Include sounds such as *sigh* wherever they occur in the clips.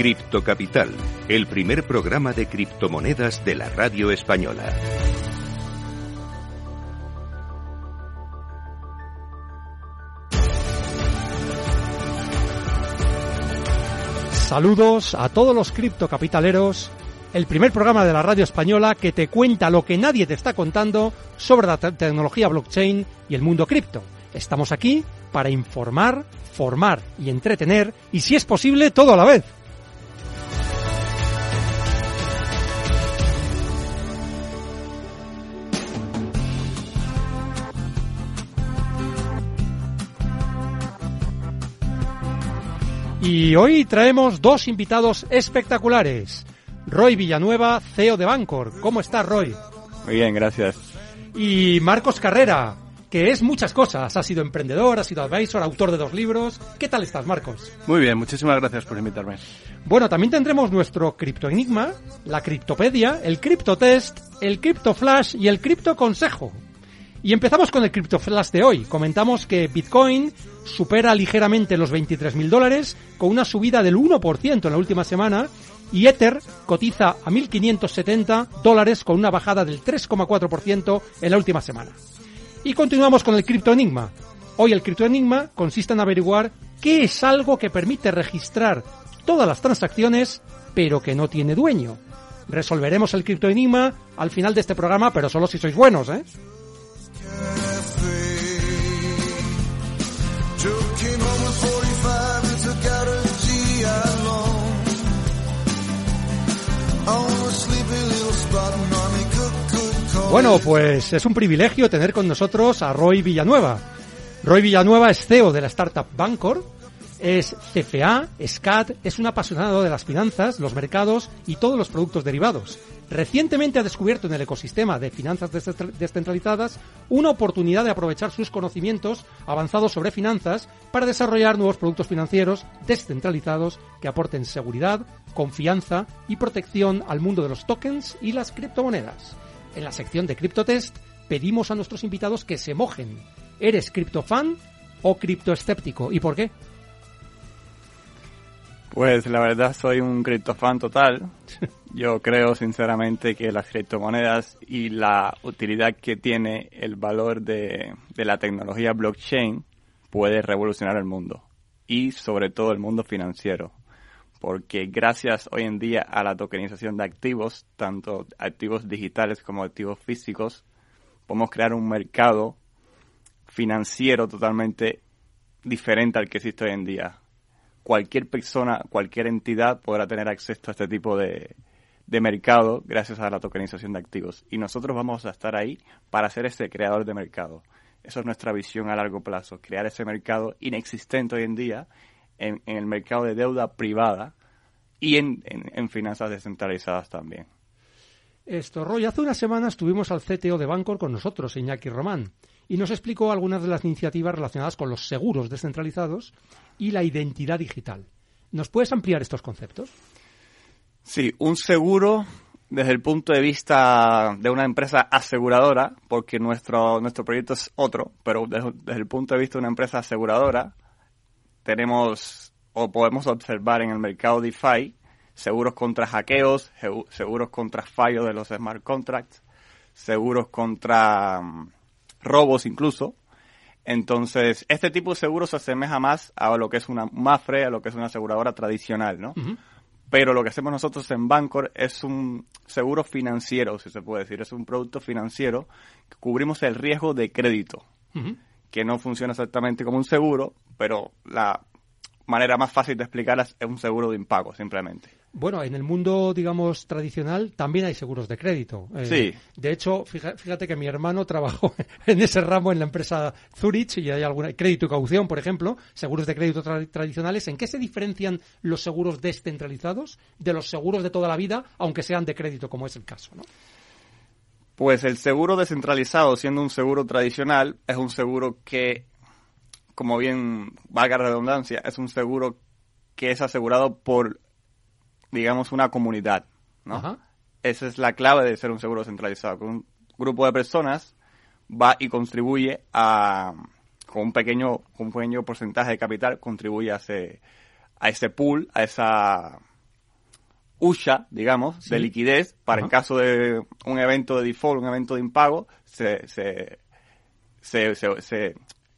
Cripto Capital, el primer programa de criptomonedas de la radio española. Saludos a todos los criptocapitaleros, el primer programa de la radio española que te cuenta lo que nadie te está contando sobre la te- tecnología blockchain y el mundo cripto. Estamos aquí para informar, formar y entretener, y si es posible, todo a la vez. Y hoy traemos dos invitados espectaculares. Roy Villanueva, CEO de Bancor. ¿Cómo estás, Roy? Muy bien, gracias. Y Marcos Carrera, que es muchas cosas. Ha sido emprendedor, ha sido advisor, autor de dos libros. ¿Qué tal estás, Marcos? Muy bien, muchísimas gracias por invitarme. Bueno, también tendremos nuestro criptoenigma, la criptopedia, el criptotest, el criptoflash y el criptoconsejo. Y empezamos con el criptoflash de hoy. Comentamos que Bitcoin supera ligeramente los 23.000 dólares con una subida del 1% en la última semana y Ether cotiza a 1.570 dólares con una bajada del 3,4% en la última semana. Y continuamos con el criptoenigma. Hoy el criptoenigma consiste en averiguar qué es algo que permite registrar todas las transacciones, pero que no tiene dueño. Resolveremos el criptoenigma al final de este programa, pero solo si sois buenos, ¿eh? Bueno, pues es un privilegio tener con nosotros a Roy Villanueva. Roy Villanueva es CEO de la startup Bancor, es CFA, SCAT, es un apasionado de las finanzas, los mercados y todos los productos derivados. Recientemente ha descubierto en el ecosistema de finanzas descentra- descentralizadas una oportunidad de aprovechar sus conocimientos avanzados sobre finanzas para desarrollar nuevos productos financieros descentralizados que aporten seguridad, confianza y protección al mundo de los tokens y las criptomonedas. En la sección de CryptoTest pedimos a nuestros invitados que se mojen. ¿Eres criptofan o criptoescéptico? ¿Y por qué? Pues la verdad soy un criptofan total. Yo creo sinceramente que las criptomonedas y la utilidad que tiene el valor de, de la tecnología blockchain puede revolucionar el mundo y sobre todo el mundo financiero. Porque gracias hoy en día a la tokenización de activos, tanto activos digitales como activos físicos, podemos crear un mercado financiero totalmente diferente al que existe hoy en día. Cualquier persona, cualquier entidad podrá tener acceso a este tipo de, de mercado gracias a la tokenización de activos. Y nosotros vamos a estar ahí para ser ese creador de mercado. Esa es nuestra visión a largo plazo, crear ese mercado inexistente hoy en día en, en el mercado de deuda privada y en, en- en finanzas descentralizadas también. Esto, Roy, hace unas semanas tuvimos al CTO de Bancor con nosotros, Iñaki Román, y nos explicó algunas de las iniciativas relacionadas con los seguros descentralizados y la identidad digital. ¿Nos puedes ampliar estos conceptos? Sí, un seguro desde el punto de vista de una empresa aseguradora, porque nuestro, nuestro proyecto es otro, pero desde, desde el punto de vista de una empresa aseguradora, tenemos o podemos observar en el mercado DeFi seguros contra hackeos, seguros contra fallos de los smart contracts, seguros contra mm, robos incluso. Entonces, este tipo de seguro se asemeja más a lo que es una MAFRE, a lo que es una aseguradora tradicional, ¿no? Pero lo que hacemos nosotros en Bancor es un seguro financiero, si se puede decir. Es un producto financiero que cubrimos el riesgo de crédito, que no funciona exactamente como un seguro, pero la manera más fácil de explicarla es un seguro de impago, simplemente. Bueno, en el mundo, digamos, tradicional también hay seguros de crédito. Eh, Sí. De hecho, fíjate que mi hermano trabajó *laughs* en ese ramo en la empresa Zurich y hay alguna crédito y caución, por ejemplo, seguros de crédito tra- tradicionales. ¿En qué se diferencian los seguros descentralizados de los seguros de toda la vida, aunque sean de crédito, como es el caso? ¿no? Pues el seguro descentralizado, siendo un seguro tradicional, es un seguro que, como bien valga la redundancia, es un seguro que es asegurado por, digamos, una comunidad, ¿no? Ajá. Esa es la clave de ser un seguro centralizado. Que un grupo de personas va y contribuye a, con un pequeño, con un pequeño porcentaje de capital, contribuye a ese, a ese pool, a esa, hucha, digamos, Sí. de liquidez para en caso de un evento de default, un evento de impago, se, se, se, se- se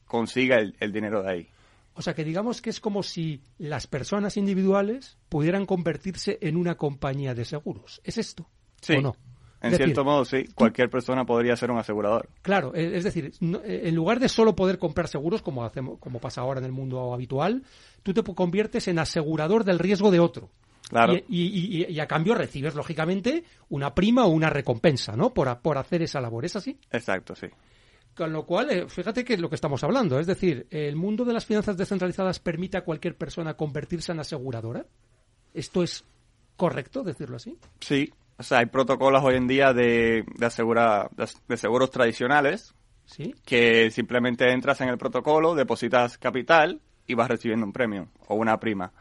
consiga el, el dinero de ahí. O sea, que digamos que es como si las personas individuales pudieran convertirse en una compañía de seguros. ¿Es esto? Sí. ¿O no? En decir, cierto modo, sí, cualquier persona podría ser un asegurador. Claro, eh, es decir, eh, en lugar de solo poder comprar seguros, como hacemos, como pasa ahora en el mundo habitual, tú te conviertes en asegurador del riesgo de otro. Claro. Y, y- y- y a cambio recibes, lógicamente, una prima o una recompensa, ¿no? Por hacer esa labor. ¿Es así? Exacto, sí. Con lo cual, eh, fíjate que es lo que estamos hablando. Es decir, ¿el mundo de las finanzas descentralizadas permite a cualquier persona convertirse en aseguradora? ¿Esto es correcto decirlo así? Sí, o sea, hay protocolos hoy en día de, de, asegura- de, de seguros tradicionales ¿Sí? que simplemente entras en el protocolo, depositas capital y vas recibiendo un premio o una prima.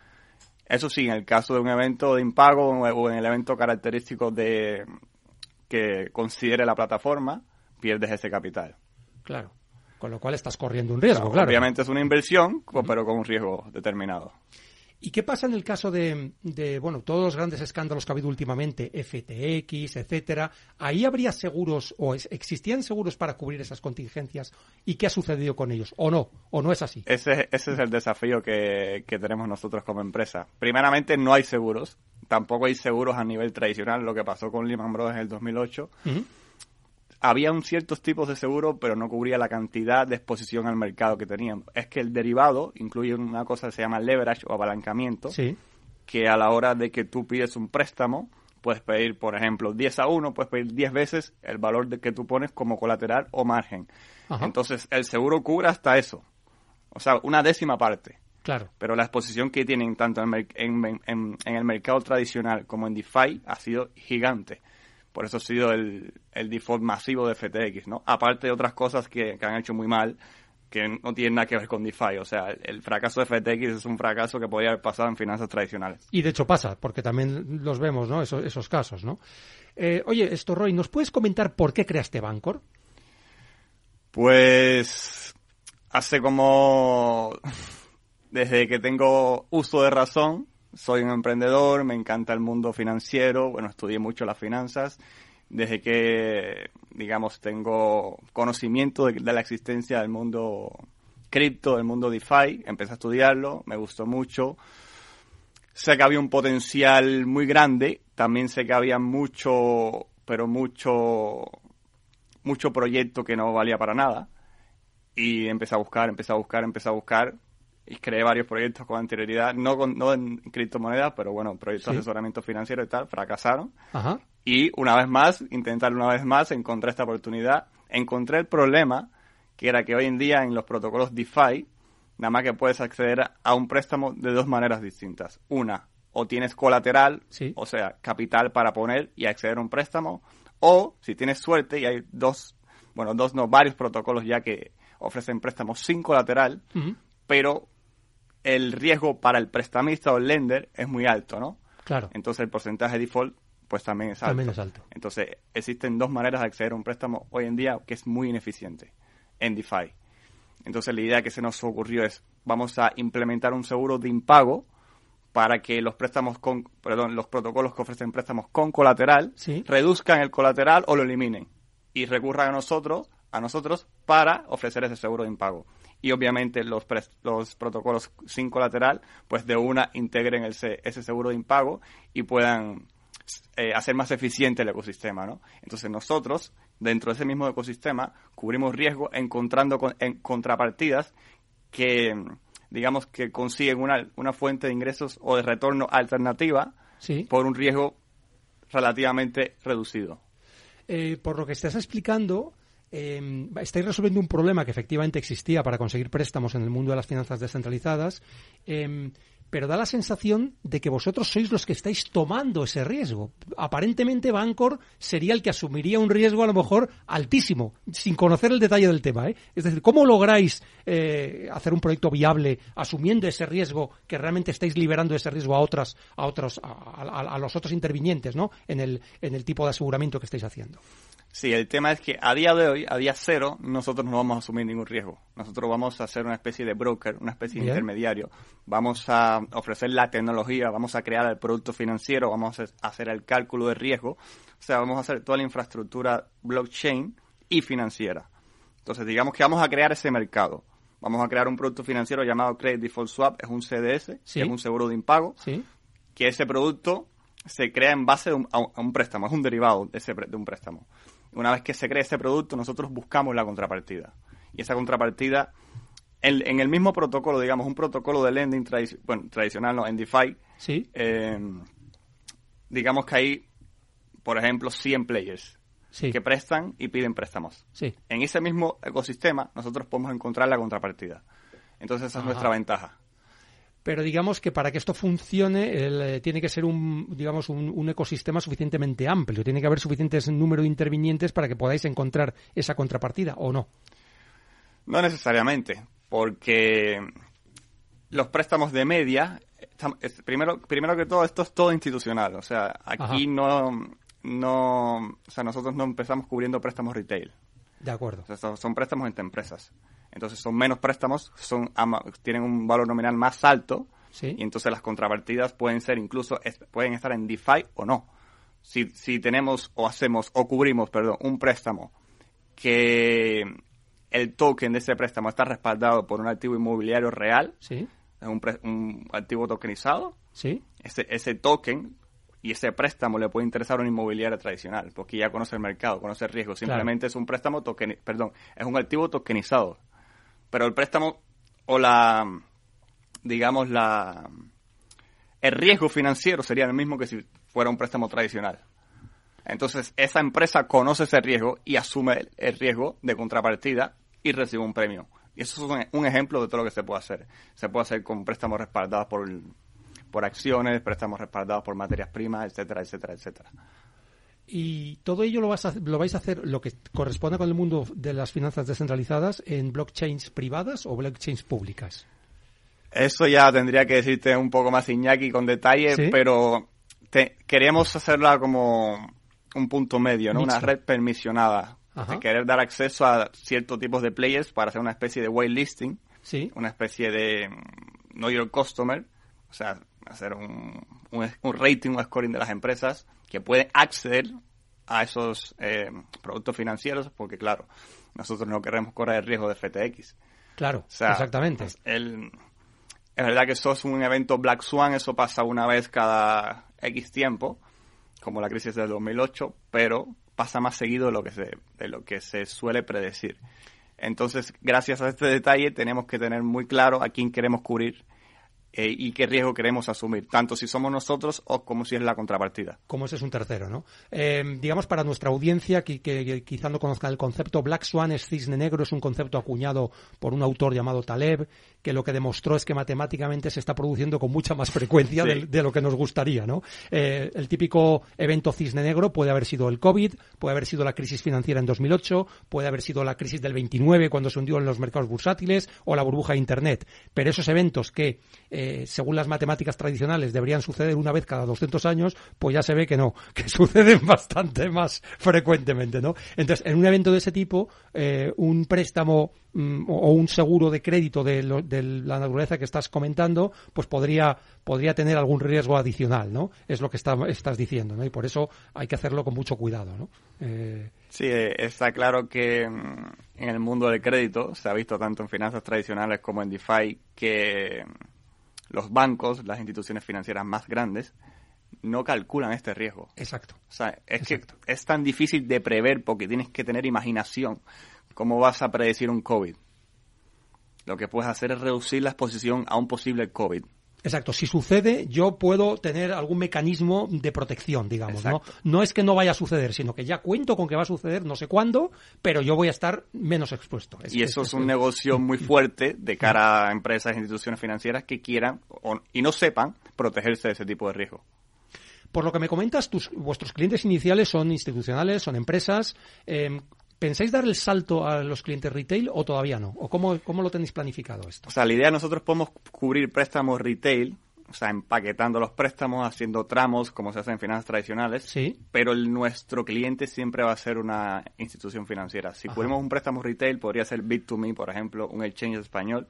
Eso sí, en el caso de un evento de impago o o en el evento característico de que considere la plataforma, pierdes ese capital. Claro. Con lo cual estás corriendo un riesgo, claro. Obviamente es una inversión, pero con un riesgo determinado. ¿Y qué pasa en el caso de, de, bueno, todos los grandes escándalos que ha habido últimamente, FTX, etcétera? ¿Ahí habría seguros o es- existían seguros para cubrir esas contingencias? ¿Y qué ha sucedido con ellos? ¿O no? ¿O no es así? Ese, ese es el desafío que, que tenemos nosotros como empresa. Primeramente, no hay seguros. Tampoco hay seguros a nivel tradicional, lo que pasó con Lehman Brothers en el 2008. Ujú. Había un ciertos tipos de seguro, pero no cubría la cantidad de exposición al mercado que tenían. Es que el derivado incluye una cosa que se llama leverage o apalancamiento, Sí. que a la hora de que tú pides un préstamo, puedes pedir, por ejemplo, 10 a 1, puedes pedir 10 veces el valor de que tú pones como colateral o margen. Ajá. Entonces, el seguro cubre hasta eso. O sea, una décima parte. Claro. Pero la exposición que tienen tanto en, mer- en- en- en el mercado tradicional como en DeFi ha sido gigante. Por eso ha sido el, el default masivo de FTX, ¿no? Aparte de otras cosas que, que han hecho muy mal, que no tienen nada que ver con DeFi. O sea, el, el fracaso de FTX es un fracaso que podría haber pasado en finanzas tradicionales. Y de hecho pasa, porque también los vemos, ¿no? Esos, esos casos, ¿no? Eh, oye, esto, Roy, ¿nos puedes comentar por qué creaste Bancor? Pues hace como *laughs* desde que tengo uso de razón, soy un emprendedor, me encanta el mundo financiero, bueno, estudié mucho las finanzas, desde que, digamos, tengo conocimiento de, de la existencia del mundo cripto, del mundo DeFi, empecé a estudiarlo, me gustó mucho, sé que había un potencial muy grande, también sé que había mucho, pero mucho, mucho proyecto que no valía para nada. Y empecé a buscar, empecé a buscar, empecé a buscar. Y creé varios proyectos con anterioridad, no, con, no en criptomonedas, pero bueno, proyectos Sí. de asesoramiento financiero y tal, fracasaron. Ajá. Y una vez más, intentar una vez más, encontré esta oportunidad. Encontré el problema, que era que hoy en día en los protocolos DeFi, nada más que puedes acceder a un préstamo de dos maneras distintas. Una, o tienes colateral, Sí. o sea, capital para poner y acceder a un préstamo, o si tienes suerte, y hay dos, bueno, dos no, varios protocolos ya que ofrecen préstamos sin colateral, pero el riesgo para el prestamista o el lender es muy alto, ¿no? Claro. Entonces el porcentaje default pues también es alto. También es alto. Entonces existen dos maneras de acceder a un préstamo hoy en día que es muy ineficiente en DeFi. Entonces la idea que se nos ocurrió es vamos a implementar un seguro de impago para que los préstamos con, perdón, los protocolos que ofrecen préstamos con colateral Sí. reduzcan el colateral o lo eliminen y recurran a nosotros, a nosotros para ofrecer ese seguro de impago. Y obviamente los, pres- los protocolos sin colateral, pues de una integren el se- ese seguro de impago y puedan eh, hacer más eficiente el ecosistema, ¿no? Entonces nosotros, dentro de ese mismo ecosistema, cubrimos riesgo encontrando con- en contrapartidas que, digamos, que consiguen una, una fuente de ingresos o de retorno alternativa Sí. por un riesgo relativamente reducido. Eh, por lo que estás explicando, eh, estáis resolviendo un problema que efectivamente existía para conseguir préstamos en el mundo de las finanzas descentralizadas, eh, pero da la sensación de que vosotros sois los que estáis tomando ese riesgo. Aparentemente, Bancor sería el que asumiría un riesgo a lo mejor altísimo, sin conocer el detalle del tema. ¿eh? Es decir, ¿cómo lográis eh, hacer un proyecto viable asumiendo ese riesgo que realmente estáis liberando ese riesgo a otras, a otros, a- a los otros intervinientes, ¿no? En el, en el tipo de aseguramiento que estáis haciendo. Sí, el tema es que a día de hoy, a día cero, nosotros no vamos a asumir ningún riesgo. Nosotros vamos a ser una especie de broker, una especie de Bien. intermediario. Vamos a ofrecer la tecnología, vamos a crear el producto financiero, vamos a hacer el cálculo de riesgo. O sea, vamos a hacer toda la infraestructura blockchain y financiera. Entonces, digamos que vamos a crear ese mercado. Vamos a crear un producto financiero llamado Credit Default Swap, es un CDS, Sí. es un seguro de impago Sí. que ese producto se crea en base a, un, a un préstamo, es un derivado de, ese, de un préstamo. Una vez que se crea ese producto, nosotros buscamos la contrapartida. Y esa contrapartida, en, en el mismo protocolo, digamos, un protocolo de lending bueno, tradicional, no, en DeFi, Sí. eh, digamos que hay, por ejemplo, 100 players Sí. que prestan y piden préstamos. Sí. En ese mismo ecosistema, nosotros podemos encontrar la contrapartida. Entonces, esa es nuestra ventaja. Pero digamos que para que esto funcione el, eh, tiene que ser un, digamos, un, un ecosistema suficientemente amplio. Tiene que haber suficientes número de intervinientes para que podáis encontrar esa contrapartida, ¿o no? No necesariamente, porque los préstamos de media, es- primero, primero que todo, esto es todo institucional. O sea, aquí Ajá. no, no, o sea, nosotros no empezamos cubriendo préstamos retail. De acuerdo. O sea, son, son préstamos entre empresas. Entonces son menos préstamos, son tienen un valor nominal más alto Sí. y entonces las contrapartidas pueden ser incluso, pueden estar en DeFi o no. Si, si tenemos o hacemos o cubrimos, perdón, un préstamo que el token de ese préstamo está respaldado por un activo inmobiliario real, Sí. es un, pre- un activo tokenizado, Sí. ese, ese token y ese préstamo le puede interesar a una inmobiliaria tradicional, porque ya conoce el mercado, conoce el riesgo. Simplemente es un préstamo token, perdón, es un activo tokenizado. Pero el préstamo o la, digamos, la, el riesgo financiero sería el mismo que si fuera un préstamo tradicional. Entonces, esa empresa conoce ese riesgo y asume el, riesgo de contrapartida y recibe un premio. Y eso es un, un ejemplo de todo lo que se puede hacer. Se puede hacer con préstamos respaldados por, por acciones, préstamos respaldados por materias primas, etcétera, etcétera, etcétera. Y todo ello lo, vas a- lo vais a hacer, lo que corresponde con el mundo de las finanzas descentralizadas, en blockchains privadas o blockchains públicas. Eso ya tendría que decirte un poco más Iñaki con detalle, Sí. pero te- queremos hacerla como un punto medio, ¿no? Una red permisionada. De querer dar acceso a ciertos tipos de players para hacer una especie de whitelisting, Sí. una especie de mm, know your customer, o sea, hacer un, un, un rating, un scoring de las empresas que pueden acceder a esos eh, productos financieros, porque claro, nosotros no queremos correr el riesgo de FTX. Claro, O sea, exactamente. el- es verdad que eso es un evento Black Swan, eso pasa una vez cada X tiempo, como la crisis del 2008, pero pasa más seguido de lo que se, de lo que se suele predecir. Entonces, gracias a este detalle, tenemos que tener muy claro a quién queremos cubrir eh, y qué riesgo queremos asumir, tanto si somos nosotros o como si es la contrapartida. como ese es un tercero, ¿no? Eh, digamos, para nuestra audiencia que, que- que quizá no conozca el concepto, Black Swan es cisne negro, es un concepto acuñado por un autor llamado Taleb, que lo que demostró es que matemáticamente se está produciendo con mucha más frecuencia Sí. de, de lo que nos gustaría, ¿no? Eh, el típico evento cisne negro puede haber sido el COVID, puede haber sido la crisis financiera en 2008, puede haber sido la crisis del 29 cuando se hundió en los mercados bursátiles o la burbuja de Internet. Pero esos eventos que, eh, según las matemáticas tradicionales, deberían suceder una vez cada 200 años, pues ya se ve que no, *laughs* que suceden bastante más frecuentemente, ¿no? Entonces, en un evento de ese tipo, eh, un préstamo mm, o un seguro de crédito de, lo- de la naturaleza que estás comentando, pues podría, podría tener algún riesgo adicional, ¿no? Es lo que está- estás diciendo, ¿no? Y por eso hay que hacerlo con mucho cuidado, ¿no? Eh, Sí, eh, está claro que mm, en el mundo del crédito se ha visto tanto en finanzas tradicionales como en DeFi que los bancos, las instituciones financieras más grandes, no calculan este riesgo. exacto. O sea, es Exacto. que es tan difícil de prever porque tienes que tener imaginación. ¿Cómo vas a predecir un COVID? Lo que puedes hacer es reducir la exposición a un posible COVID. Exacto, si sucede, yo puedo tener algún mecanismo de protección, digamos, ¿no? Exacto. No es que no vaya a suceder, sino que ya cuento con que va a suceder, no sé cuándo, pero yo voy a estar menos expuesto. y eso es un negocio muy fuerte de cara a empresas e instituciones financieras que quieran o- y no sepan protegerse de ese tipo de riesgo. Por lo que me comentas, tus, vuestros clientes iniciales son institucionales, son empresas. eh, ¿Pensáis dar el salto a los clientes retail o todavía no? ¿O cómo, cómo lo tenéis planificado esto? O sea, la idea nosotros podemos cubrir préstamos retail, o sea, empaquetando los préstamos, haciendo tramos como se hace en finanzas tradicionales. Sí. Pero el, nuestro cliente siempre va a ser una institución financiera. Si Ajá. ponemos un préstamo retail, podría ser Bit2Me, por ejemplo, un exchange español.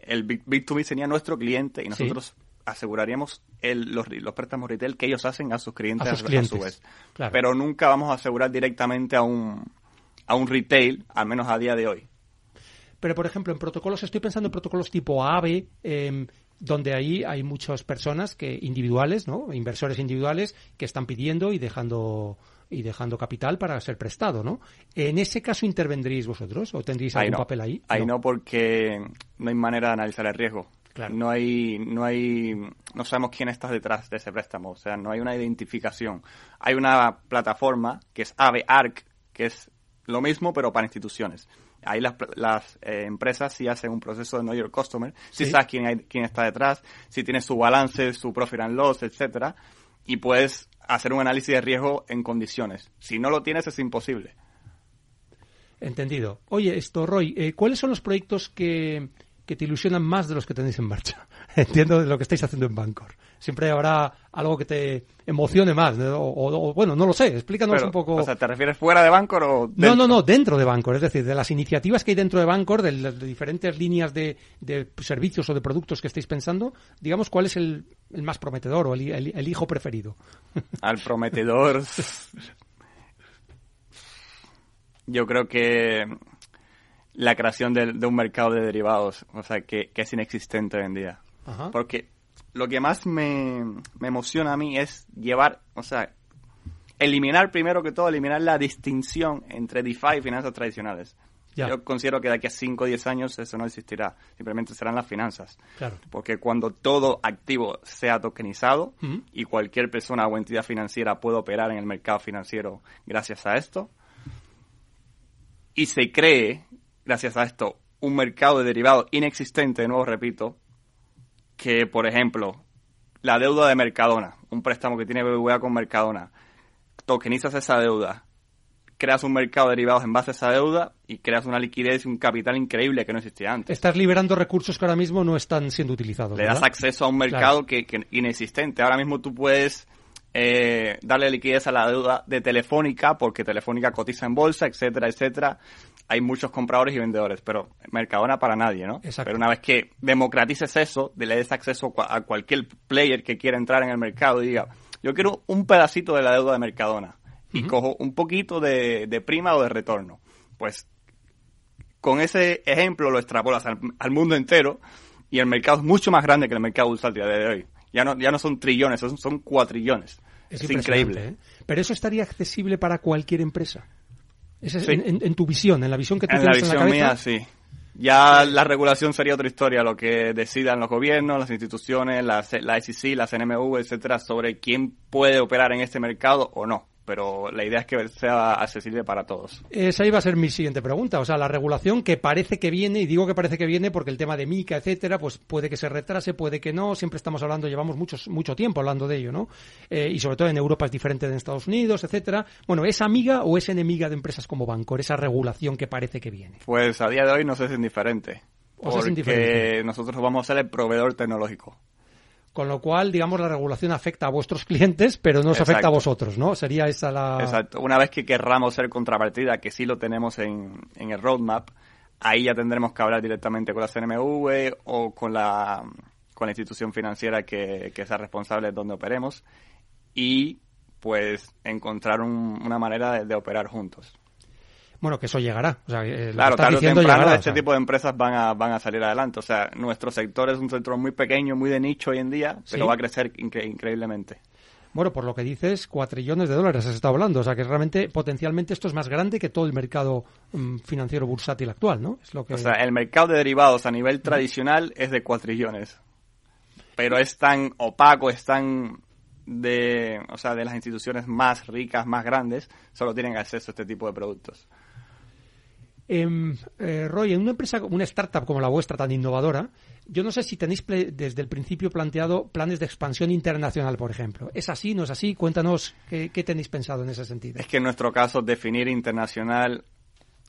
El Bit- Bit2Me sería nuestro cliente y Sí. nosotros aseguraríamos el- los, los préstamos retail que ellos hacen a sus clientes A sus su clientes, vez. claro. Pero nunca vamos a asegurar directamente a un, a un retail, al menos a día de hoy. Pero, por ejemplo, en protocolos, estoy pensando en protocolos tipo AVE, em, donde ahí hay muchas personas que individuales, ¿no? Inversores individuales que están pidiendo y dejando y dejando capital para ser prestado, ¿no? En ese caso intervendríais vosotros o tendríais Ahí algún no. papel ahí. Ahí no. porque no hay manera de analizar el riesgo. Claro. No hay, no hay, no sabemos quién está detrás de ese préstamo. O sea, no hay una identificación. Hay una plataforma que es Ave Arc, que es lo mismo pero para instituciones. Ahí las, las eh, empresas sí hacen un proceso de Know Your Customer, si Sí. sabes quién, hay- quién está detrás, si tiene su balance, su profit and loss, etcétera, y puedes hacer un análisis de riesgo en condiciones. Si no lo tienes es imposible. Entendido. Oye, esto, Roy, eh, ¿cuáles son los proyectos que, que te ilusionan más de los que tenéis en marcha? *laughs* Entiendo lo que estáis haciendo en Bancor. Siempre habrá algo que te emocione más, ¿no? o, bueno, no lo sé, explícanos Pero, un poco. O sea, ¿te refieres fuera de Bancor o No, no, no, dentro de Bancor, es decir, de las iniciativas que hay dentro de Bancor, de las de diferentes líneas de, de servicios o de productos que estáis pensando, digamos, ¿cuál es el, el más prometedor o el, el- el hijo preferido? *laughs* al prometedor. Yo creo que la creación de, de un mercado de derivados, o sea, que, que es inexistente hoy en día. Ajá. Porque lo que más me, me emociona a mí es llevar, o sea, eliminar primero que todo, eliminar la distinción entre DeFi y finanzas tradicionales. Ya. Yo considero que de aquí a 5 o 10 años eso no existirá, simplemente serán las finanzas. Claro. Porque cuando todo activo sea tokenizado y cualquier persona o entidad financiera puede operar en el mercado financiero gracias a esto, y se cree, gracias a esto, un mercado de derivados inexistente, de nuevo repito, que por ejemplo, la deuda de Mercadona, un préstamo que tiene BBVA con Mercadona, tokenizas esa deuda, creas un mercado de derivados en base a esa deuda y creas una liquidez y un capital increíble que no existía antes. Estás liberando recursos que ahora mismo no están siendo utilizados. Le das ¿verdad? acceso a un mercado que, que inexistente. Ahora mismo tú puedes eh, darle liquidez a la deuda de Telefónica porque Telefónica cotiza en bolsa, etcétera, etcétera. Hay muchos compradores y vendedores, pero Mercadona para nadie, ¿no? Exacto. Pero una vez que democratices eso, le des acceso a cua- a cualquier player que quiera entrar en el mercado y diga, yo quiero un pedacito de la deuda de Mercadona y cojo un poquito de, de prima o de retorno. Pues con ese ejemplo lo extrapolas al, al mundo entero y el mercado es mucho más grande que el mercado bursátil de hoy. Ya no, ya no son trillones, son, son cuatrillones. Es, impresionante, increíble. ¿eh? Pero eso estaría accesible para cualquier empresa. Ese es Sí. en, en- en tu visión, en la visión que tú En la tienes en la visión cabeza. mía, sí. Ya la regulación sería otra historia, lo que decidan los gobiernos, las instituciones, la, la SEC, la CNMV, etcétera, sobre quién puede operar en este mercado o no. Pero la idea es que sea accesible para todos. Esa iba a ser mi siguiente pregunta. O sea, la regulación que parece que viene, y digo que parece que viene porque el tema de MICA, etcétera, pues puede que se retrase, puede que no. Siempre estamos hablando, llevamos muchos, mucho tiempo hablando de ello, ¿no? Eh, y sobre todo en Europa es diferente de en Estados Unidos, etcétera. Bueno, ¿es amiga o es enemiga de empresas como Bancor, esa regulación que parece que viene? Pues a día de hoy no sé si es indiferente. O sea, es Porque indiferente. nosotros vamos a ser el proveedor tecnológico. Con lo cual, digamos, la regulación afecta a vuestros clientes, pero no os afecta a vosotros, ¿no? Sería esa la... Exacto. Una vez que querramos ser contrapartida, que sí lo tenemos en, en el roadmap, ahí ya tendremos que hablar directamente con la CNMV o con la, con la institución financiera que, que sea responsable de donde operemos y pues encontrar un- una manera de, de operar juntos. Bueno, que eso llegará. O sea, eh, Claro, tarde o diciendo temprano llegará, o este sea. tipo de empresas van a, van a salir adelante. O sea, nuestro sector es un sector muy pequeño, muy de nicho hoy en día, pero Sí. va a crecer incre- increíblemente. Bueno, por lo que dices, cuatrillones de dólares has estado hablando. O sea, que realmente, potencialmente, esto es más grande que todo el mercado mm, financiero bursátil actual, ¿no? Es lo que... O sea, el mercado de derivados a nivel tradicional es de cuatrillones. Pero es tan opaco, es tan de, o sea, de las instituciones más ricas, más grandes, solo tienen acceso a este tipo de productos. Em, eh, Roy, en una empresa, una startup como la vuestra, tan innovadora, yo no sé si tenéis desde el principio planteado planes de expansión internacional, por ejemplo. ¿Es así? ¿No es así? Cuéntanos qué, qué tenéis pensado en ese sentido. Es que en nuestro caso definir internacional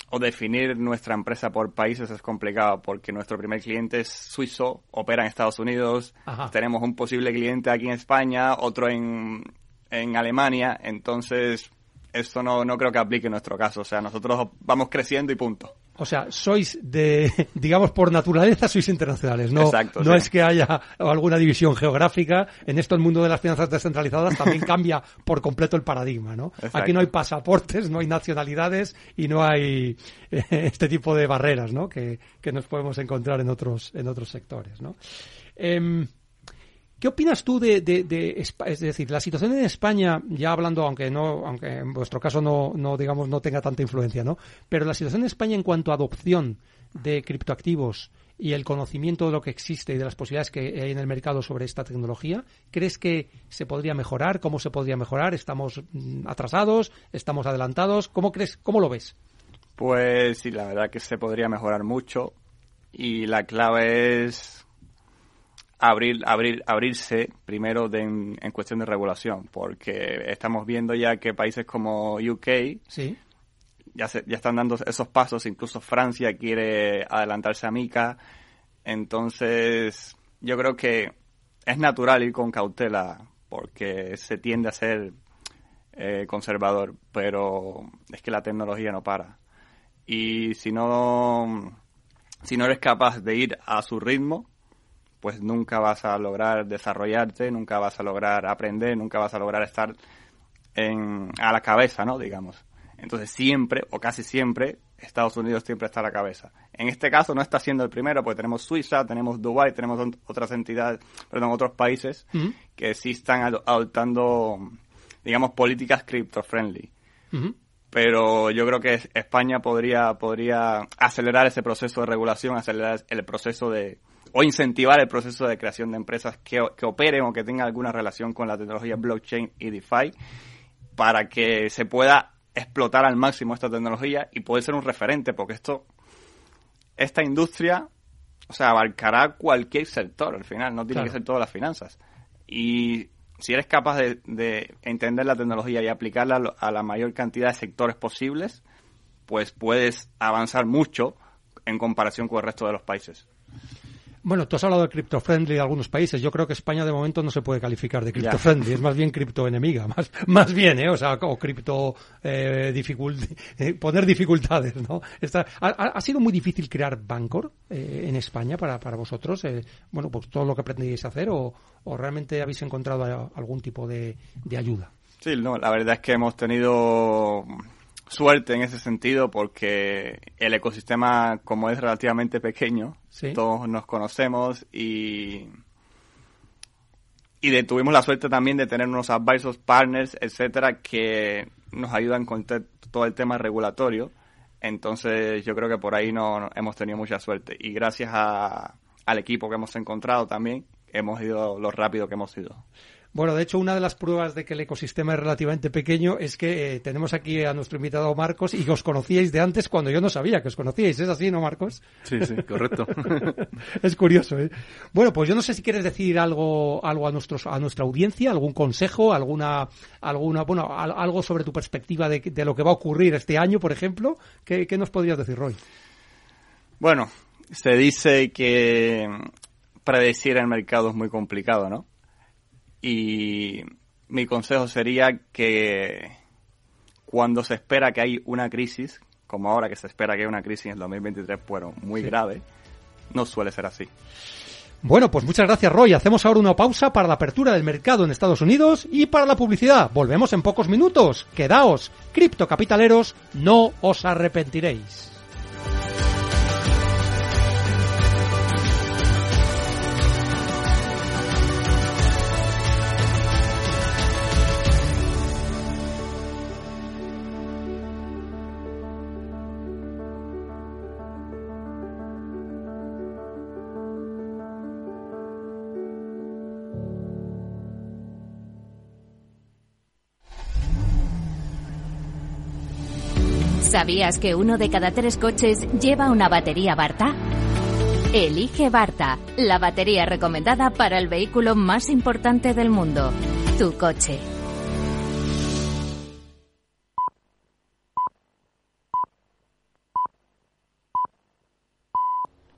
o definir nuestra empresa por países es complicado porque nuestro primer cliente es suizo, opera en Estados Unidos, Ajá. tenemos un posible cliente aquí en España, otro en, en Alemania, entonces esto no, no creo que aplique en nuestro caso, o sea, nosotros vamos creciendo y punto. O sea, sois de, *laughs* digamos, por naturaleza sois internacionales, ¿no? Exacto, no sí. es que haya alguna división geográfica. En esto el mundo de las finanzas descentralizadas también *laughs* cambia por completo el paradigma, ¿no? Exacto. Aquí no hay pasaportes, no hay nacionalidades y no hay eh, *laughs* este tipo de barreras, ¿no? Que, que nos podemos encontrar en otros, en otros sectores, ¿no? Em, ¿Qué opinas tú de, es decir, la situación en España, ya hablando, aunque no, aunque en vuestro caso no, no digamos no tenga tanta influencia, ¿no? Pero la situación en España en cuanto a adopción de criptoactivos y el conocimiento de lo que existe y de las posibilidades que hay en el mercado sobre esta tecnología, ¿crees que se podría mejorar? ¿Cómo se podría mejorar? ¿Estamos mm, atrasados? ¿Estamos adelantados? ¿Cómo crees? ¿Cómo lo ves? Pues sí, la verdad que se podría mejorar mucho y la clave es abrir, abrir, abrirse primero de- en, en cuestión de regulación, porque estamos viendo ya que países como UK Sí. ya, se, ya están dando esos pasos, incluso Francia quiere adelantarse a Mica, entonces yo creo que es natural ir con cautela porque se tiende a ser eh, conservador, pero es que la tecnología no para. Y si no, si no eres capaz de ir a su ritmo, pues nunca vas a lograr desarrollarte, nunca vas a lograr aprender, nunca vas a lograr estar en, a la cabeza, ¿no? Digamos. Entonces siempre, o casi siempre, Estados Unidos siempre está a la cabeza. En este caso no está siendo el primero, porque tenemos Suiza, tenemos Dubái, tenemos ot- otras entidades, perdón, otros países que sí están ado- adoptando, digamos, políticas crypto-friendly. Ujú. Pero yo creo que es- España podría, podría acelerar ese proceso de regulación, acelerar el proceso de, o incentivar el proceso de creación de empresas que, que operen o que tengan alguna relación con la tecnología blockchain y DeFi para que se pueda explotar al máximo esta tecnología y poder ser un referente, porque esto, esta industria, o sea, abarcará cualquier sector al final, no tiene Claro. que ser todas las finanzas. Y si eres capaz de, de entender la tecnología y aplicarla a la mayor cantidad de sectores posibles, pues puedes avanzar mucho en comparación con el resto de los países. Bueno, tú has hablado de cripto friendly de algunos países. Yo creo que España de momento no se puede calificar de cripto friendly, es más bien cripto enemiga, *laughs* más, más bien, ¿eh? O sea, o cripto eh, dificult- eh, poner dificultades, ¿no? Está, ha, ha- sido muy difícil crear Bancor eh, en España para, para vosotros. eh, bueno, pues todo lo que pretendíais hacer o, o realmente habéis encontrado algún tipo de, de ayuda. Sí, no, la verdad es que hemos tenido suerte en ese sentido porque el ecosistema, como es relativamente pequeño, Sí. todos nos conocemos y y de- tuvimos la suerte también de tener unos advisors, partners, etcétera, que nos ayudan con todo el tema regulatorio. Entonces, yo creo que por ahí no, no- hemos tenido mucha suerte. Y gracias a- al equipo que hemos encontrado también, hemos ido lo rápido que hemos ido. Bueno, de hecho, una de las pruebas de que el ecosistema es relativamente pequeño es que eh, tenemos aquí a nuestro invitado Marcos y que os conocíais de antes cuando yo no sabía que os conocíais. ¿Es así, no, Marcos? Sí, sí, correcto. *laughs* es curioso, ¿eh? Bueno, pues yo no sé si quieres decir algo, algo a nuestros, a nuestra audiencia, algún consejo, alguna, alguna, bueno, al- algo sobre tu perspectiva de, de lo que va a ocurrir este año, por ejemplo. ¿Qué, qué nos podrías decir, Roy? Bueno, se dice que predecir el mercado es muy complicado, ¿no? Y mi consejo sería que cuando se espera que hay una crisis, como ahora que se espera que haya una crisis en el 2023, bueno, muy Sí. grave, no suele ser así. Bueno, pues muchas gracias, Roy. Hacemos ahora una pausa para la apertura del mercado en Estados Unidos y para la publicidad. Volvemos en pocos minutos. Quedaos, criptocapitaleros, no os arrepentiréis. ¿Sabías que uno de cada tres coches lleva una batería Barta? Elige Barta, la batería recomendada para el vehículo más importante del mundo, tu coche.